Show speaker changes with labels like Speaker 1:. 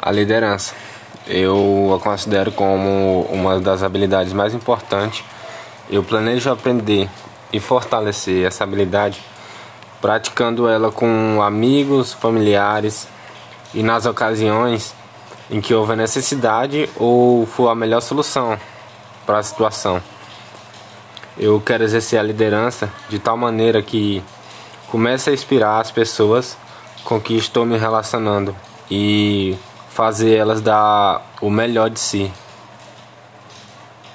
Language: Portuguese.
Speaker 1: A liderança. Eu a considero como uma das habilidades mais importantes. Eu planejo aprender e fortalecer essa habilidade praticando ela com amigos, familiares e nas ocasiões em que houver necessidade ou for a melhor solução para a situação. Eu quero exercer a liderança de tal maneira que comece a inspirar as pessoas com que estou me relacionando e fazer elas dar o melhor de si.